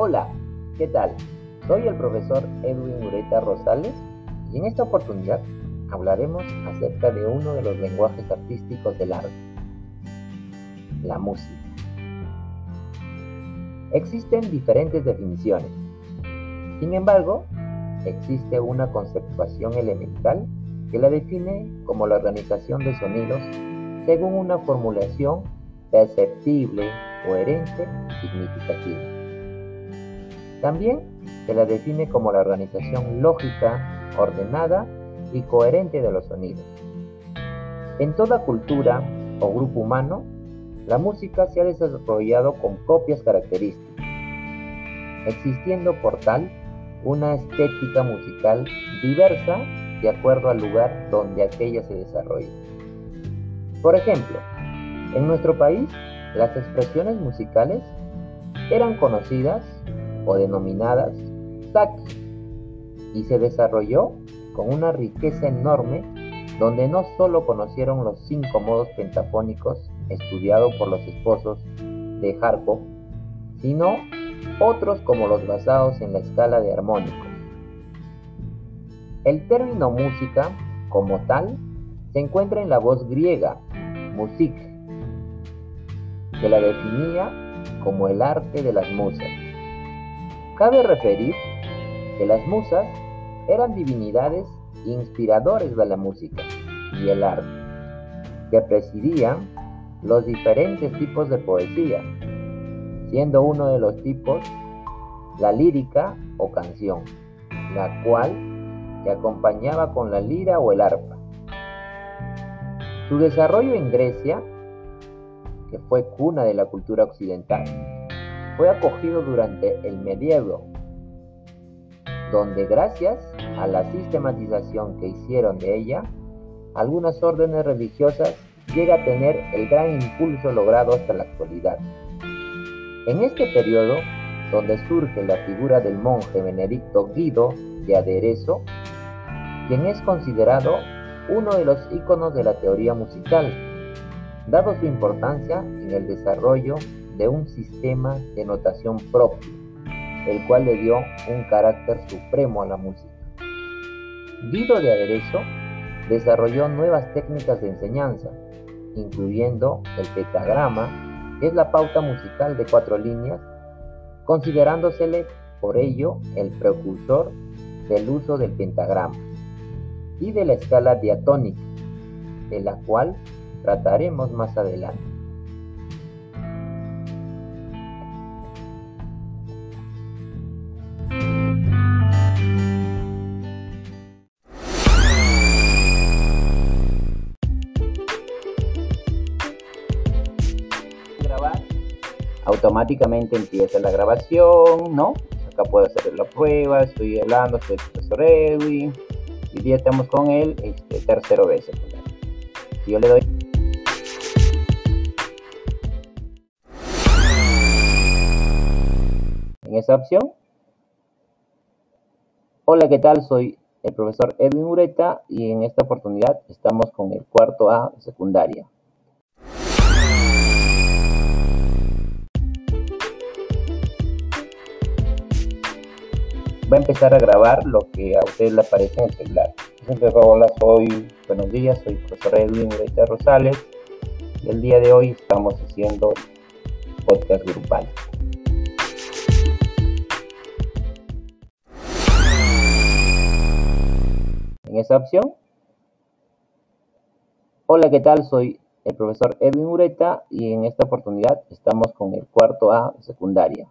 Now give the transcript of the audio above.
Hola, ¿qué tal? Soy el profesor Edwin Ureta Rosales y en esta oportunidad hablaremos acerca de uno de los lenguajes artísticos del arte, la música. Existen diferentes definiciones. Sin embargo, existe una conceptuación elemental que la define como la organización de sonidos según una formulación perceptible, coherente y significativa. También se la define como la organización lógica, ordenada y coherente de los sonidos. En toda cultura o grupo humano, la música se ha desarrollado con propias características, existiendo por tal una estética musical diversa de acuerdo al lugar donde aquella se desarrolla. Por ejemplo, en nuestro país, las expresiones musicales eran conocidas o denominadas taki y se desarrolló con una riqueza enorme donde no solo conocieron los cinco modos pentafónicos estudiados por los esposos de Harpo, sino otros como los basados en la escala de armónicos. El término música, como tal, se encuentra en la voz griega, musik, que la definía como el arte de las musas. Cabe referir que las musas eran divinidades inspiradores de la música y el arte, que presidían los diferentes tipos de poesía, siendo uno de los tipos la lírica o canción, la cual se acompañaba con la lira o el arpa. Su desarrollo en Grecia que fue cuna de la cultura occidental, fue acogido durante el medievo, donde gracias a la sistematización que hicieron de ella, algunas órdenes religiosas llega a tener el gran impulso logrado hasta la actualidad. En este periodo, donde surge la figura del monje Benedicto Guido de Aderezo, quien es considerado uno de los íconos de la teoría musical, dado su importancia en el desarrollo de un sistema de notación propio, el cual le dio un carácter supremo a la música. Guido de Aderezo desarrolló nuevas técnicas de enseñanza, incluyendo el pentagrama, que es la pauta musical de cuatro líneas, considerándosele por ello el precursor del uso del pentagrama y de la escala diatónica, de la cual trataremos más adelante. Automáticamente empieza la grabación, ¿no? Acá puedo hacer la prueba, estoy hablando, soy el profesor Edwin. y día estamos con él este, tercero vez. Si yo le doy en esa opción. Hola, ¿qué tal? Soy el profesor Edwin Ureta y en esta oportunidad estamos con el cuarto A secundaria. Va a empezar a grabar lo que a usted le aparece en el celular. Hola, soy, buenos días, soy el profesor Edwin Ureta Rosales y el día de hoy estamos haciendo podcast grupal. en esa opción. Hola, ¿qué tal? Soy el profesor Edwin Ureta y en esta oportunidad estamos con el cuarto A secundaria.